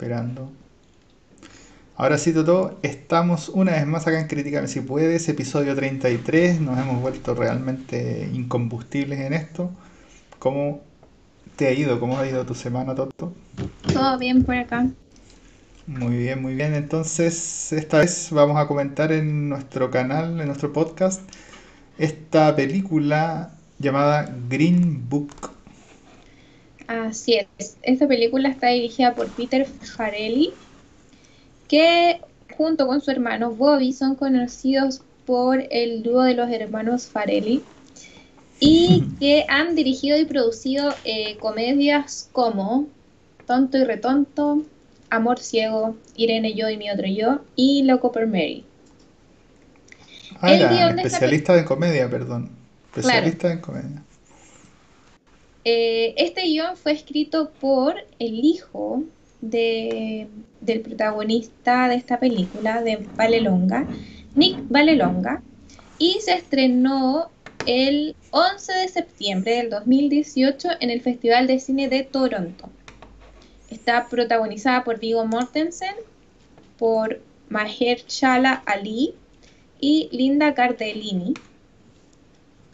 esperando. Ahora sí, Toto, estamos una vez más acá en Crítica si puedes, episodio 33, nos hemos vuelto realmente incombustibles en esto. ¿Cómo te ha ido? ¿Cómo ha ido tu semana, Toto? Todo bien por acá. Muy bien, muy bien. Entonces, esta vez vamos a comentar en nuestro canal, en nuestro podcast, esta película llamada Green Book. Así es. Esta película está dirigida por Peter Farelli que junto con su hermano Bobby son conocidos por el dúo de los hermanos Farelli y que han dirigido y producido eh, comedias como Tonto y Retonto, Amor Ciego, Irene Yo y mi otro yo y Loco por Mary. Ah, especialista en comedia, perdón. Especialista en comedia. Eh, este guion fue escrito por el hijo de, del protagonista de esta película, de Valelonga, Nick Valelonga, y se estrenó el 11 de septiembre del 2018 en el Festival de Cine de Toronto. Está protagonizada por Vigo Mortensen, por Mahershala Ali y Linda Cardellini.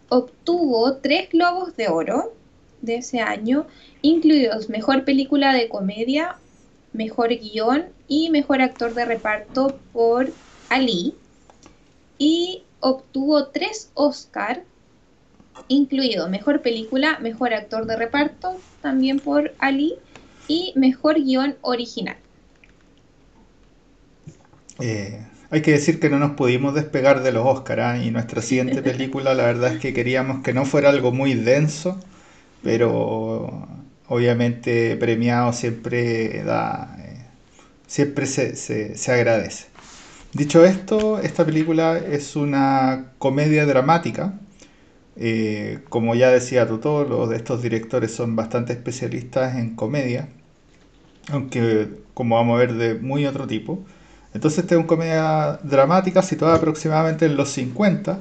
Obtuvo tres globos de oro de ese año, incluidos Mejor Película de Comedia, Mejor Guión y Mejor Actor de Reparto por Ali. Y obtuvo tres Oscar, incluido Mejor Película, Mejor Actor de Reparto, también por Ali, y Mejor Guión Original. Eh, hay que decir que no nos pudimos despegar de los Oscar ¿ah? y nuestra siguiente película la verdad es que queríamos que no fuera algo muy denso, pero obviamente premiado siempre da, eh, siempre se, agradece. Dicho esto, esta película es una comedia dramática. Eh, como ya decía Toto, los de estos directores son bastante especialistas en comedia, aunque como vamos a ver de muy otro tipo. Entonces esta es una comedia dramática situada aproximadamente en los 50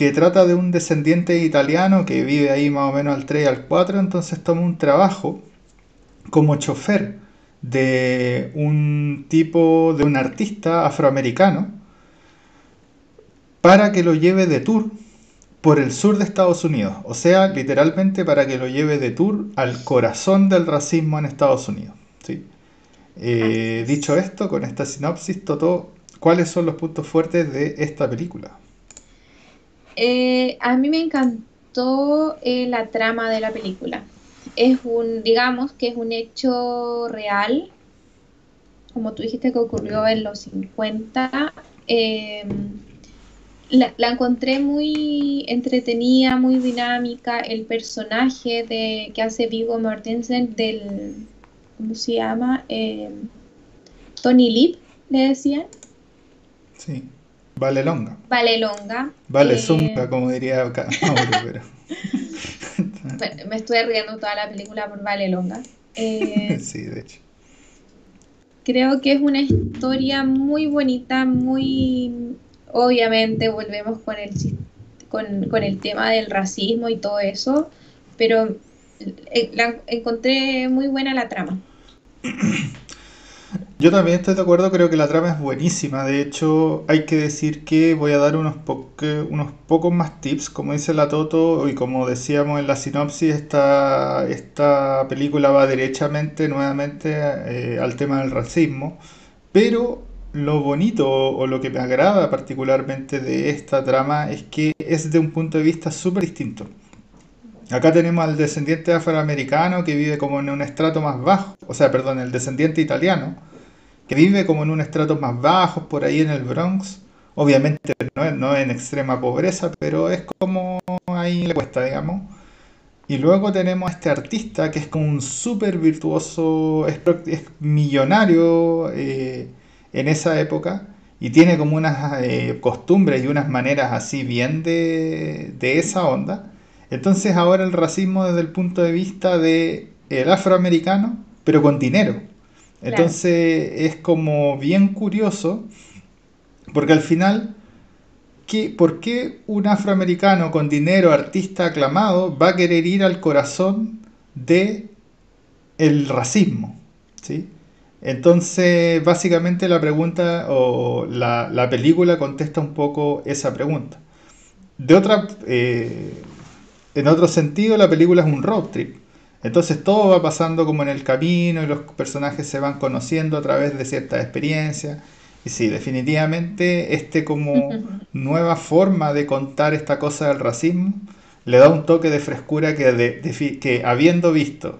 que trata de un descendiente italiano que vive ahí más o menos al 3 y al 4, entonces toma un trabajo como chofer de un tipo, de un artista afroamericano, para que lo lleve de tour por el sur de Estados Unidos, o sea, literalmente para que lo lleve de tour al corazón del racismo en Estados Unidos. ¿sí? Eh, dicho esto, con esta sinopsis, Toto, ¿cuáles son los puntos fuertes de esta película? Eh, a mí me encantó eh, la trama de la película. Es un, digamos que es un hecho real, como tú dijiste que ocurrió en los 50. Em, la, encontré muy entretenida, muy dinámica. El personaje de, que hace Vigo Mortensen del, ¿cómo se llama? Em, Tony Lip, le decían. Sí. Vale longa. Vale longa. Vale eh... como diría Mauro, pero... me estoy riendo toda la película por Vale longa. Eh, sí, de hecho. Creo que es una historia muy bonita, muy... Obviamente volvemos con el, con, con el tema del racismo y todo eso, pero eh, la encontré muy buena la trama. Yo también estoy de acuerdo, creo que la trama es buenísima. De hecho, hay que decir que voy a dar unos, unos pocos más tips, como dice la Toto, y como decíamos en la sinopsis, esta, esta película va derechamente nuevamente eh, al tema del racismo. Pero lo bonito o lo que me agrada particularmente de esta trama es que es de un punto de vista súper distinto. Acá tenemos al descendiente afroamericano que vive como en un estrato más bajo, o sea, perdón, el descendiente italiano que vive como en un estrato más bajo, por ahí en el Bronx. Obviamente no, en extrema pobreza, pero es como ahí le cuesta, digamos. Y luego tenemos a este artista que es como un súper virtuoso, es, millonario eh, en esa época y tiene como unas eh, costumbres y unas maneras así bien de, de, esa onda. Entonces ahora el racismo desde el punto de vista de el afroamericano, pero con dinero. Entonces es como bien curioso, porque al final, ¿qué, ¿por qué un afroamericano con dinero, artista aclamado, va a querer ir al corazón de el racismo? ¿sí? Entonces, básicamente la pregunta o la, la película contesta un poco esa pregunta. De otra, eh, en otro sentido, la película es un road trip. Entonces todo va pasando como en el camino y los personajes se van conociendo a través de ciertas experiencias. Y sí, definitivamente este como nueva forma de contar esta cosa del racismo le da un toque de frescura que, de, que habiendo visto,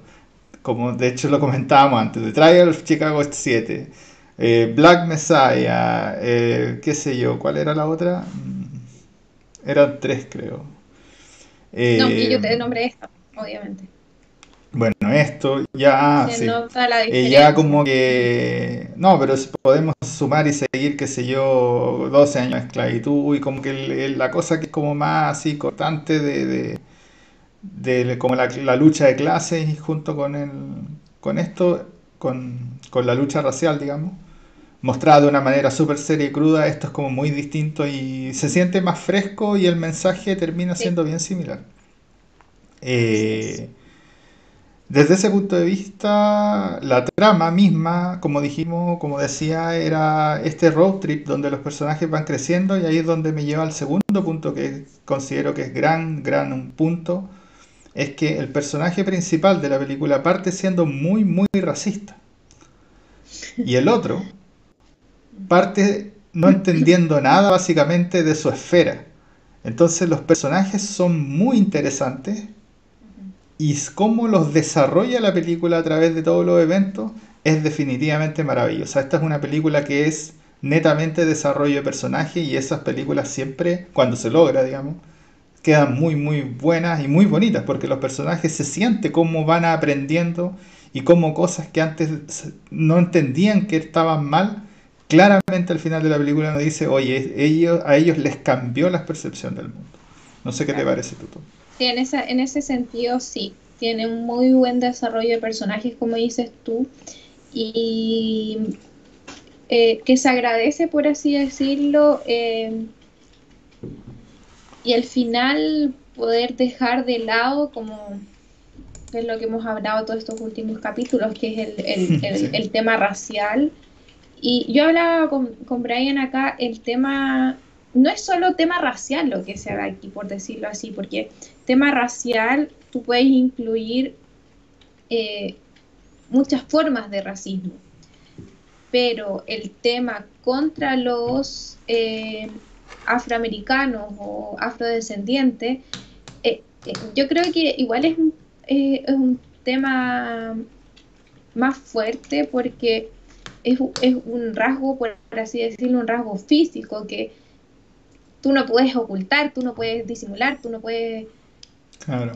como de hecho lo comentábamos antes, The Trial of Chicago 7, eh, Black Messiah, eh, qué sé yo, ¿cuál era la otra? Mm, eran tres creo. no, y yo te eh, nombré esta, obviamente. Bueno, esto ya, sí. Eh, ya como que, no, pero podemos sumar y seguir, qué sé yo, 12 años de esclavitud y como que la cosa que es como más así cortante de, de, como la, lucha de clases y junto con, el, con esto, con, con la lucha racial, digamos, mostrada de una manera súper seria y cruda, esto es como muy distinto y se siente más fresco y el mensaje termina siendo bien similar. Eh, desde ese punto de vista, la trama misma, como dijimos, como decía, era este road trip donde los personajes van creciendo y ahí es donde me lleva al segundo punto que considero que es gran, gran punto, es que el personaje principal de la película parte siendo muy, muy racista. Y el otro parte no entendiendo nada básicamente de su esfera. Entonces los personajes son muy interesantes y cómo los desarrolla la película a través de todos los eventos es definitivamente maravillosa. Esta es una película que es netamente desarrollo de personaje y esas películas siempre, cuando se logra, digamos, quedan muy, muy buenas y muy bonitas porque los personajes se sienten cómo van aprendiendo y cómo cosas que antes no entendían que estaban mal, claramente al final de la película nos dice, oye, ellos, a ellos les cambió la percepción del mundo. No sé qué te parece, Tuto en, esa, en ese sentido sí, tiene un muy buen desarrollo de personajes, como dices tú, y eh, que se agradece, por así decirlo, eh, y al final poder dejar de lado como es lo que hemos hablado todos estos últimos capítulos, que es el, tema racial. Y yo hablaba con, con Brian acá, el tema no es solo tema racial lo que se haga aquí, por decirlo así, porque tema racial tú puedes incluir eh, muchas formas de racismo, pero el tema contra los eh, afroamericanos o afrodescendientes, eh, yo creo que igual es un, es un tema más fuerte porque es, es, un rasgo, por así decirlo, un rasgo físico que tú no puedes ocultar, tú no puedes disimular, tú no puedes... Claro.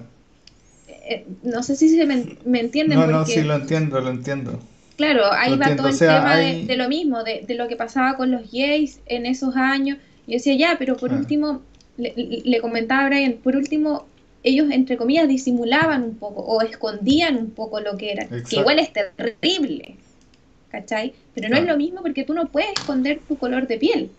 Eh, no sé si se me, me entienden. No, no, sí, lo entiendo, lo entiendo. Claro, ahí va todo el tema de, lo mismo, de, lo que pasaba con los gays en esos años. Yo decía, ya, pero por último, le, comentaba a Brian, por último, ellos, entre comillas, disimulaban un poco o escondían un poco lo que era, que igual es terrible, ¿cachai? Pero no es lo mismo porque tú no puedes esconder tu color de piel.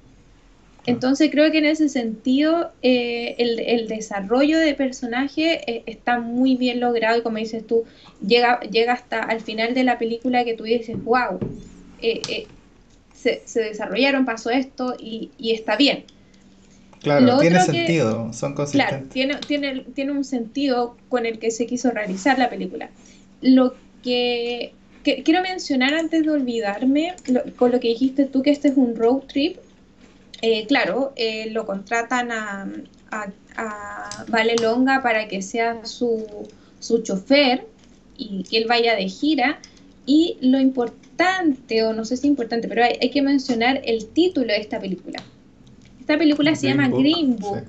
Entonces creo que en ese sentido eh, el, desarrollo de personaje eh, está muy bien logrado y como dices tú, llega, llega hasta al final de la película que tú dices, wow, eh, se, desarrollaron, pasó esto y, está bien. Claro, tiene sentido, son consistentes. Claro, tiene, tiene, tiene un sentido con el que se quiso realizar la película. Lo que, quiero mencionar antes de olvidarme, con lo que dijiste tú, que este es un road trip, eh, claro, eh, lo contratan a, Vale Longa para que sea su, chofer y que él vaya de gira. Y lo importante, o no sé si importante, pero hay, que mencionar el título de esta película. Esta película se llama Green Book.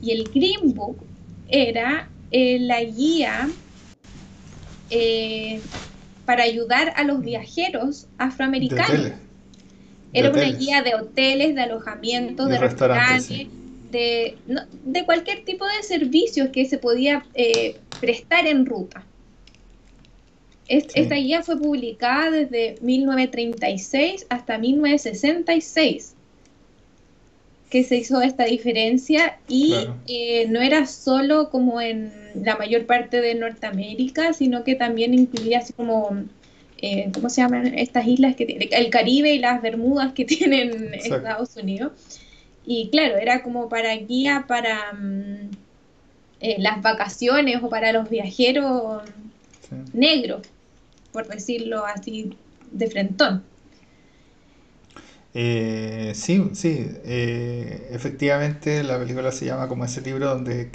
Y el Green Book era eh, la guía para ayudar a los viajeros afroamericanos. Era una guía de hoteles, de alojamientos, de, restaurantes, de, de, cualquier tipo de servicios que se podía eh, prestar en ruta. Esta guía fue publicada desde 1936 hasta 1966 que se hizo esta diferencia y eh, no era solo como en la mayor parte de Norteamérica, sino que también incluía así como eh, ¿cómo se llaman estas islas que tiene? El Caribe y las Bermudas que tienen Estados Unidos. Y claro, era como para guía para mm, eh, las vacaciones o para los viajeros negros, por decirlo así de frentón. Eh, sí, sí, eh, efectivamente la película se llama como ese libro donde...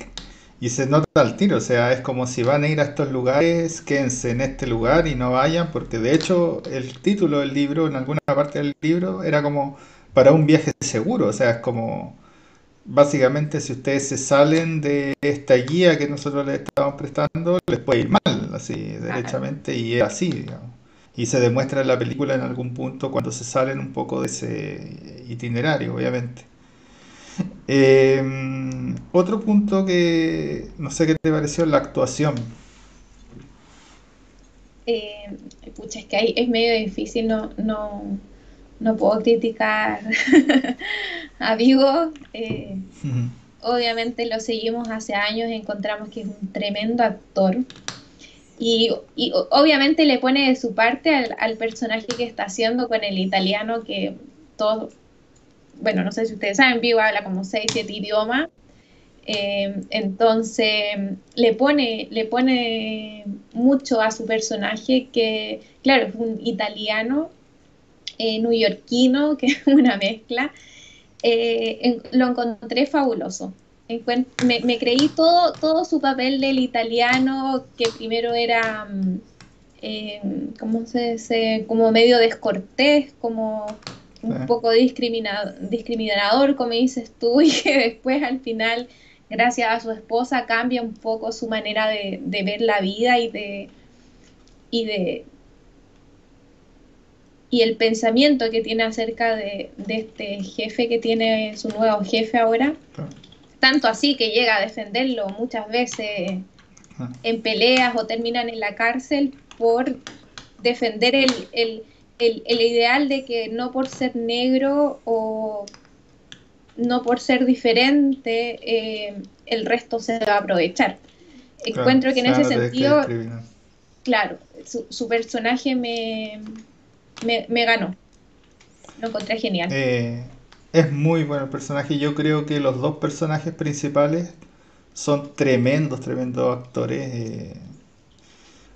Y se nota al tiro, o sea, es como si van a ir a estos lugares, quédense en este lugar y no vayan, porque de hecho el título del libro, en alguna parte del libro, era como para un viaje seguro, o sea, es como básicamente si ustedes se salen de esta guía que nosotros les estamos prestando, les puede ir mal, así, derechamente, y es así, digamos. Y se demuestra en la película en algún punto cuando se salen un poco de ese itinerario, obviamente. Em, otro punto que no sé qué te pareció la actuación. Eh, pucha, es que ahí es medio difícil, no, no, no puedo criticar a Vigo. Eh, obviamente lo seguimos hace años, encontramos que es un tremendo actor. Y, obviamente le pone de su parte al, personaje que está haciendo con el italiano que todo, bueno, no sé si ustedes saben, Vivo habla como 6, 7 idiomas. Eh, entonces le pone, le pone mucho a su personaje que, claro, es un italiano, eh, que es una mezcla. Eh, lo encontré fabuloso me, creí todo, todo su papel del italiano, que primero era, mm, eh, ¿cómo se dice? Como medio descortés, como un poco discriminador, como dices tú, y que después al final, gracias a su esposa, cambia un poco su manera de, ver la vida y de, y de y el pensamiento que tiene acerca de, este jefe que tiene su nuevo jefe ahora. Tanto así que llega a defenderlo muchas veces ah. en peleas o terminan en la cárcel por defender el, ideal de que no por ser negro o no por ser diferente eh, el resto se va a aprovechar. Encuentro que en ese sentido, claro, su, personaje me, me, ganó. Lo encontré genial. Eh, es muy bueno el personaje. Yo creo que los dos personajes principales son tremendos, tremendos actores. Eh.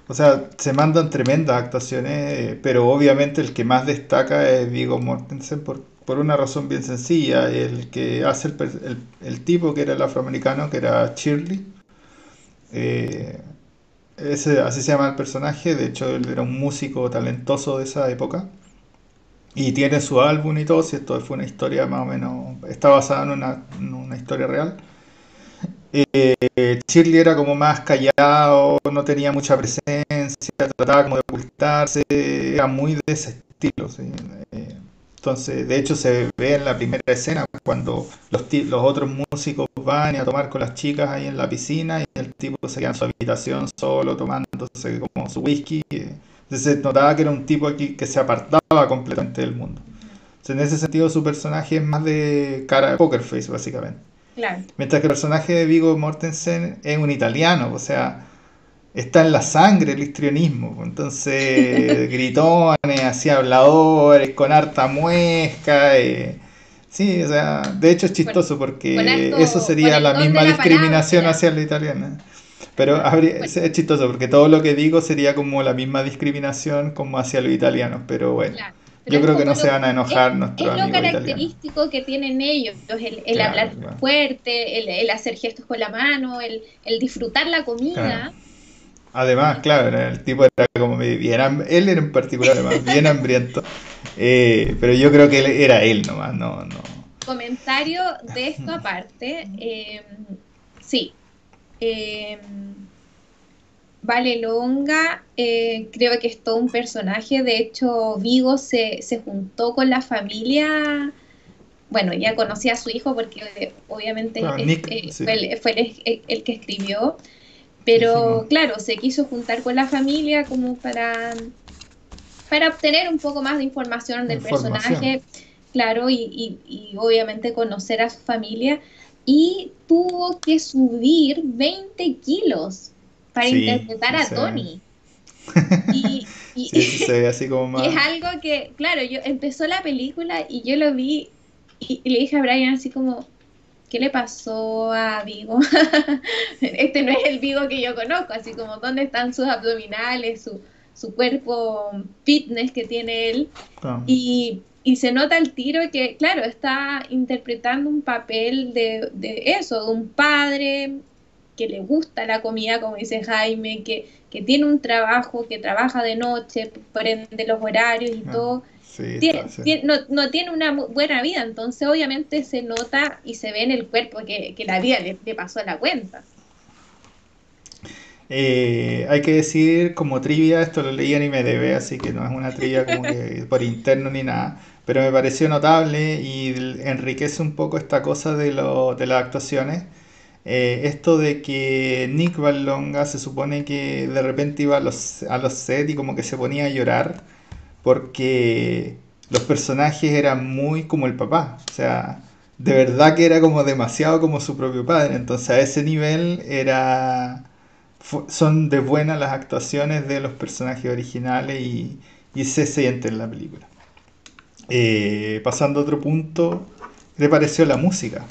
O sea, se mandan tremendas actuaciones, eh, pero obviamente el que más destaca es Vigo Mortensen por, por una razón bien sencilla. El que hace el, el, tipo que era el afroamericano, que era Shirley. Eh, ese, así se llama el personaje. De hecho, él era un músico talentoso de esa época. Y tiene su álbum y todo, si esto fue una historia más o menos, está basada en una, historia real. Eh, Shirley era como más callado, no tenía mucha presencia, trataba como de ocultarse, era muy de ese estilo. Eh, entonces, de hecho, se ve en la primera escena cuando los, otros músicos van a tomar con las chicas ahí en la piscina y el tipo se queda en su habitación solo tomándose como su whisky. Se notaba que era un tipo aquí que se apartaba completamente del mundo. en ese sentido su personaje es más de cara de poker face, básicamente. Mientras que el personaje de Vigo Mortensen es un italiano, o sea, está en la sangre el histrionismo. Entonces, gritones, así habladores, con harta muesca. Eh, sí, o sea, de hecho es chistoso porque eso sería la misma discriminación hacia la italiana. Pero es chistoso porque todo lo que digo sería como la misma discriminación como hacia los italianos, pero bueno. Yo creo que no se van a enojar nuestros Es lo característico que tienen ellos, el, hablar fuerte, el, hacer gestos con la mano, el, disfrutar la comida. Además, claro, el tipo era como bien, él era en particular además, bien hambriento, eh, pero yo creo que él era él nomás, no, no. Comentario de esto aparte, eh, sí, eh, vale Longa, eh, creo que es todo un personaje. De hecho, Vigo se, juntó con la familia. Bueno, ya conocía a su hijo porque obviamente ah, eh, fue, el, que escribió. Pero claro, se quiso juntar con la familia como para, para obtener un poco más de información del personaje, claro, y, y obviamente conocer a su familia y tuvo que subir 20 kilos para interpretar a Tony. Y, Y, Sí, se ve así como y es más... algo que, claro, yo empezó la película y yo lo vi y, y le dije a Brian así como, ¿qué le pasó a Vigo? Este no es el Vigo que yo conozco, así como, ¿dónde están sus abdominales, su, su cuerpo fitness que tiene él? ah, Y, y se nota el tiro que, claro, está interpretando un papel de, de eso, de un padre que le gusta la comida, como dice Jaime, que, que tiene un trabajo, que trabaja de noche, por ende los horarios y ah, todo. sí, Tiene- está, sí. tiene- no, no tiene una buena vida, entonces obviamente se nota y se ve en el cuerpo que, que la vida le, le pasó a la cuenta. Eh, hay que decir como trivia, esto lo leí en IMDb, así que no es una trivia como que por interno ni nada, pero me pareció notable y enriquece un poco esta cosa de, lo, de las actuaciones. Eh, esto de que Nick Vallelonga se supone que de repente iba a los, a los sets y como que se ponía a llorar porque los personajes eran muy como el papá, o sea, de verdad que era como demasiado como su propio padre, entonces a ese nivel era son de buenas las actuaciones de los personajes originales y, y se siente en la película. Eh, pasando a otro punto, ¿qué pareció la música?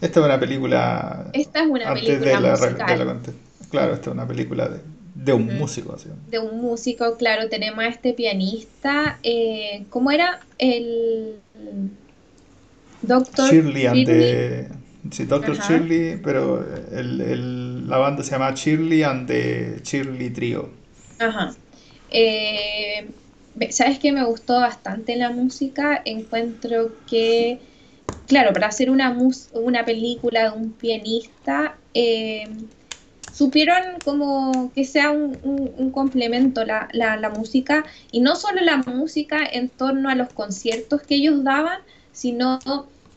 Esta es una película Esta es una antes de película la, de la musical. conte- Claro, esta es una película de, de un músico, así. de un músico, claro, tenemos a este pianista, eh, ¿cómo era? El Doctor Shirley Shirley. Sí, ajá, Shirley, pero el- el- la banda se llama Shirley and the Shirley Trio. ajá. Eh, ¿sabes qué? Me gustó bastante la música, encuentro que, claro, para hacer una, mus- una película de un pianista, eh, supieron como que sea un, un- complemento la, la- la música, y no solo la música en torno a los conciertos que ellos daban, sino,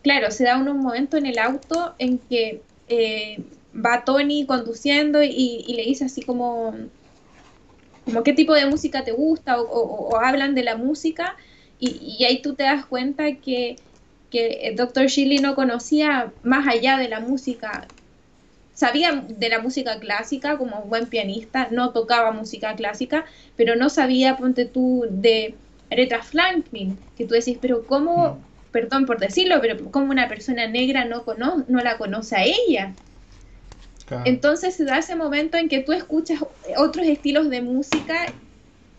claro, se da un, momento en el auto en que eh, va Tony conduciendo y, y le dice así como, como qué tipo de música te gusta o hablan de la música y, y ahí tú te das cuenta que, que el Dr. Shirley no conocía más allá de la música sabía de la música clásica como buen pianista, no tocaba música clásica, pero no sabía, ponte tú, de Aretha Franklin, que tú decís, pero ¿cómo, perdón por decirlo, pero cómo una persona negra no, cono no la conoce a ella? Claro. Entonces se da ese momento en que tú escuchas otros estilos de música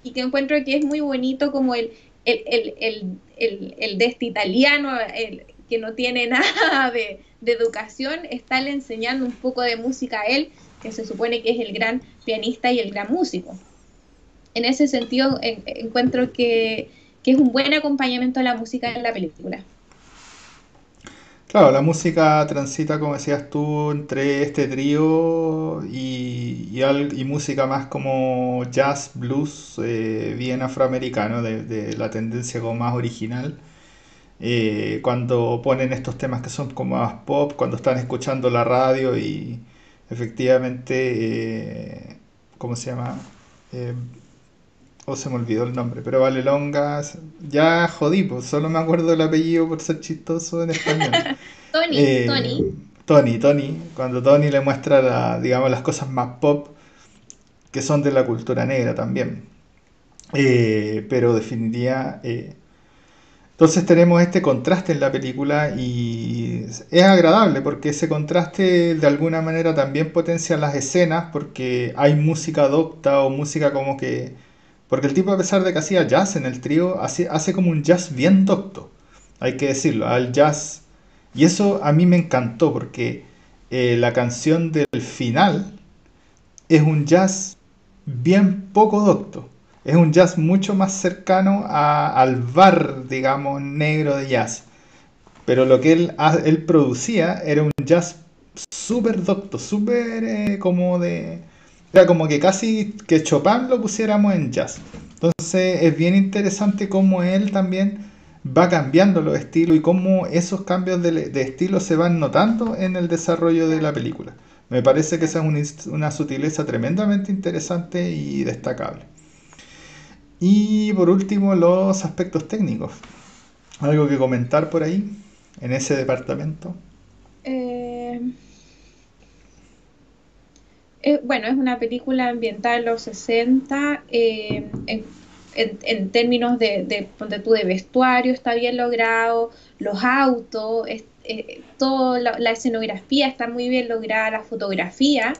y que encuentro que es muy bonito como el, el, el, el, el, este italiano, el, que no tiene nada de, educación, está le enseñando un poco de música a él, que se supone que es el gran pianista y el gran músico. En ese sentido, en- encuentro que, que es un buen acompañamiento a la música en la película. Claro, la música transita, como decías tú, entre este trío y, y, música más como jazz, blues, eh, bien afroamericano, de, la tendencia como más original. Eh, cuando ponen estos temas que son como más pop, cuando están escuchando la radio y efectivamente, eh, ¿cómo se llama? Oh, se me olvidó el nombre, pero Valelonga, ya jodí, pues solo me acuerdo del apellido por ser chistoso en español. Tony, Eh, Tony, Tony, Tony, cuando Tony le muestra la- digamos, las cosas más pop que son de la cultura negra también. Eh, pero definiría. eh, entonces tenemos este contraste en la película y es agradable porque ese contraste de alguna manera también potencia las escenas porque hay música docta o música como que... Porque el tipo a pesar de que hacía jazz en el trío, hace, hace como un jazz bien docto, hay que decirlo, al jazz. Y eso a mí me encantó porque eh, la canción del final es un jazz bien poco docto. Es un jazz mucho más cercano a- al bar, digamos, negro de jazz. Pero lo que él, producía era un jazz súper docto, súper eh, como de... Era como que casi que Chopin lo pusiéramos en jazz. Entonces es bien interesante cómo él también va cambiando los estilos y cómo esos cambios de, de estilo se van notando en el desarrollo de la película. Me parece que esa es una, una sutileza tremendamente interesante y destacable. Y por último, los aspectos técnicos. ¿Algo que comentar por ahí, en ese departamento? Eh, eh, bueno, es una película ambientada en los 60, eh, en, en, términos de, de, de vestuario está bien logrado, los autos, eh, toda la, escenografía está muy bien lograda, la fotografía.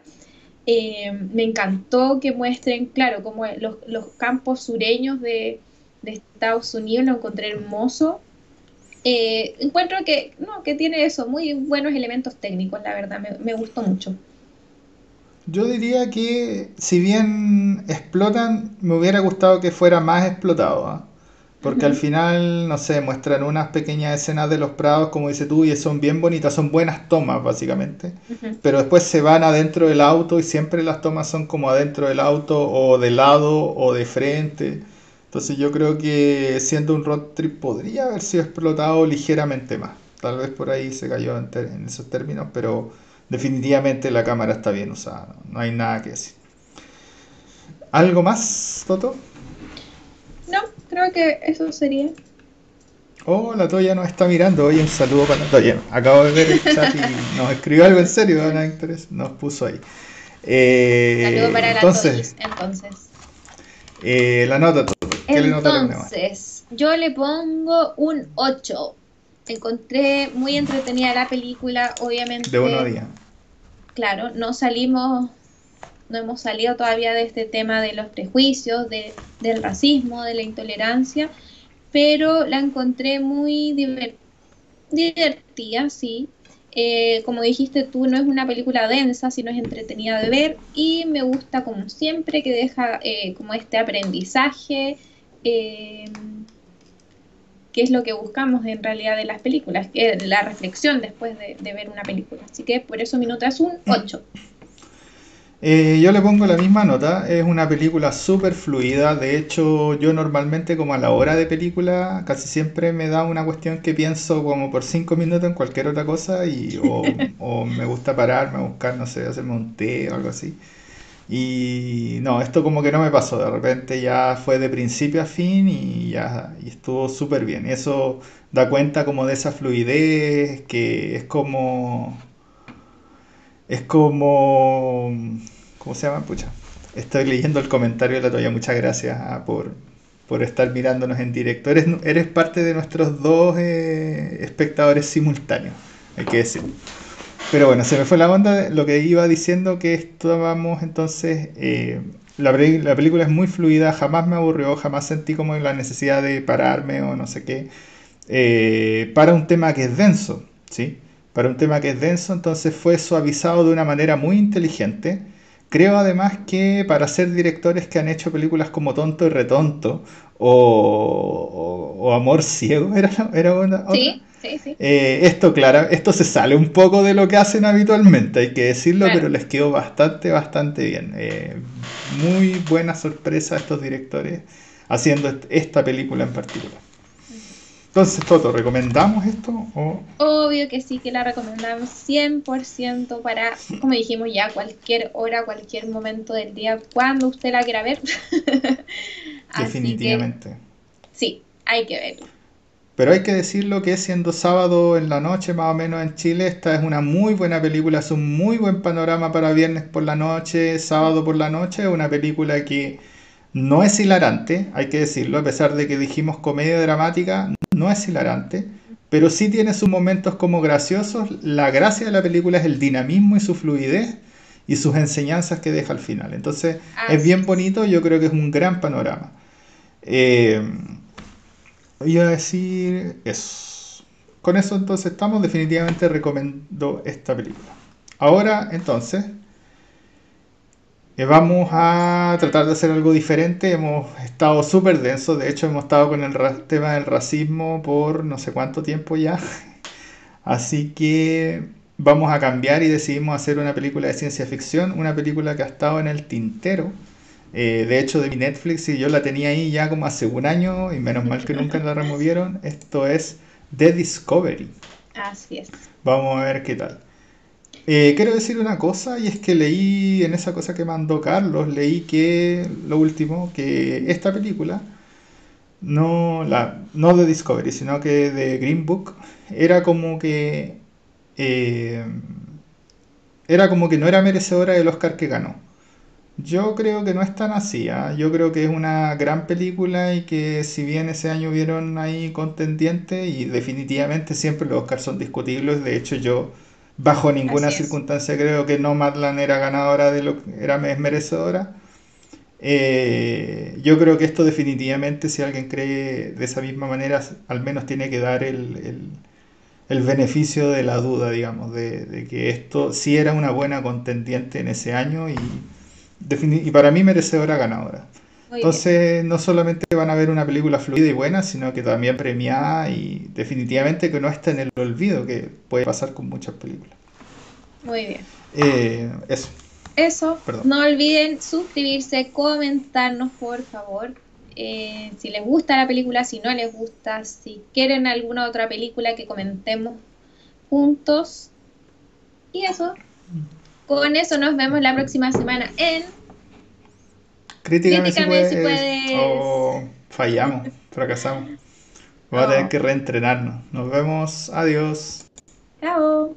me encantó que muestren, claro, como los, los campos sureños de, de, Estados Unidos, lo encontré hermoso. encuentro que, no, que tiene eso, muy buenos elementos técnicos, la verdad, me gustó mucho. Yo diría que si bien explotan, me hubiera gustado que fuera más explotado. ¿ah? Porque al final, no sé, muestran unas pequeñas escenas de los prados, como dices tú, y son bien bonitas, son buenas tomas, básicamente. Pero después se van adentro del auto y siempre las tomas son como adentro del auto, o de lado, o de frente. Entonces yo creo que siendo un road trip podría haber sido explotado ligeramente más. Tal vez por ahí se cayó en, en esos términos, pero definitivamente la cámara está bien usada, no hay nada que decir. ¿Algo más, Toto? No, creo que eso sería. Oh, la Toya nos está mirando. Oye, un saludo para la Toya. Acabo de ver el chat y nos escribió algo en serio. Nos puso ahí. Eh, saludo para entonces, la entonces. Eh, la nota, Toto. ¿Qué entonces, yo le pongo un 8. Encontré muy entretenida la película, obviamente. De buenos días claro, no salimos, no hemos salido todavía de este tema de los prejuicios, de, del racismo, de la intolerancia, pero la encontré muy divertida, sí. Eh, como dijiste tú, no es una película densa, sino es entretenida de ver y me gusta como siempre que deja eh, como este aprendizaje. Eh, qué es lo que buscamos en realidad de las películas, que la reflexión después de, ver una película. Así que por eso mi nota es un 8. Eh, yo le pongo la misma nota, es una película súper fluida, de hecho yo normalmente como a la hora de película casi siempre me da una cuestión que pienso como por 5 minutos en cualquier otra cosa y o, o, me gusta pararme a buscar, no sé, hacerme un té o algo así. Y no, esto como que no me pasó, de repente ya fue de principio a fin y ya y estuvo súper bien. Eso da cuenta como de esa fluidez que es como... Es como... ¿Cómo se llama? Pucha. Estoy leyendo el comentario de la toalla, muchas gracias ah, por, por estar mirándonos en directo. Eres, eres parte de nuestros dos eh, espectadores simultáneos, hay que decir. Pero bueno, se me fue la onda lo que iba diciendo que estábamos entonces... Eh, la, la, película es muy fluida, jamás me aburrió, jamás sentí como la necesidad de pararme o no sé qué. Eh, para un tema que es denso, ¿sí? Para un tema que es denso, entonces fue suavizado de una manera muy inteligente. Creo además que para ser directores que han hecho películas como Tonto y Retonto o, o, Amor Ciego, ¿era, era una, Sí, eh, esto, claro, esto se sale un poco de lo que hacen habitualmente, hay que decirlo, pero les quedó bastante, bastante bien. Eh, muy buena sorpresa estos directores haciendo esta película en particular. Entonces, Toto, ¿recomendamos esto? Obvio que sí, que la recomendamos 100% para, como dijimos ya, cualquier hora, cualquier momento del día, cuando usted la quiera ver. Definitivamente. sí, hay que verlo. Pero hay que decirlo que siendo sábado en la noche, más o menos en Chile, esta es una muy buena película, es un muy buen panorama para viernes por la noche, sábado por la noche, es una película que no es hilarante, hay que decirlo, a pesar de que dijimos comedia dramática, no es hilarante, pero sí tiene sus momentos como graciosos. La gracia de la película es el dinamismo y su fluidez y sus enseñanzas que deja al final. Entonces es bien bonito, yo creo que es un gran panorama. Eh, Iba a decir eso. Con eso entonces estamos, definitivamente recomiendo esta película. Ahora entonces eh, vamos a tratar de hacer algo diferente. Hemos estado súper densos, de hecho hemos estado con el tema del racismo por no sé cuánto tiempo ya. Así que vamos a cambiar y decidimos hacer una película de ciencia ficción, una película que ha estado en el tintero eh, de hecho, de mi Netflix, y yo la tenía ahí ya como hace un año, y menos mal que nunca la removieron. Esto es The Discovery. Así es. Vamos a ver qué tal. Eh, quiero decir una cosa, y es que leí en esa cosa que mandó Carlos, leí que lo último, que esta película, no, la, no de Discovery, sino que de Green Book, era como que eh, era como que no era merecedora del Oscar que ganó. Yo creo que no es tan así, ¿ah? Yo creo que es una gran película y que si bien ese año vieron ahí contendientes y definitivamente siempre los Oscars son discutibles, de hecho yo bajo ninguna circunstancia creo que Nomadland era ganadora de lo que era merecedora. Eh, yo creo que esto definitivamente si alguien cree de esa misma manera al menos tiene que dar el, el- el beneficio de la duda, digamos, de, de que esto sí era una buena contendiente en ese año y, y para mí merecedora ganadora. Muy bien, Entonces, no solamente van a ver una película fluida y buena, sino que también premiada y definitivamente que no está en el olvido, que puede pasar con muchas películas. muy bien. Eh, eso, Eso, perdón. no olviden suscribirse, comentarnos por favor. eh, si les gusta la película, si no les gusta, si quieren alguna otra película que comentemos juntos. Y eso, con eso nos vemos la próxima semana en Críticame si Críticame si puedes. puedes. Oh, fallamos, fracasamos. Vamos a tener que reentrenarnos. Nos vemos. Adiós. Chao.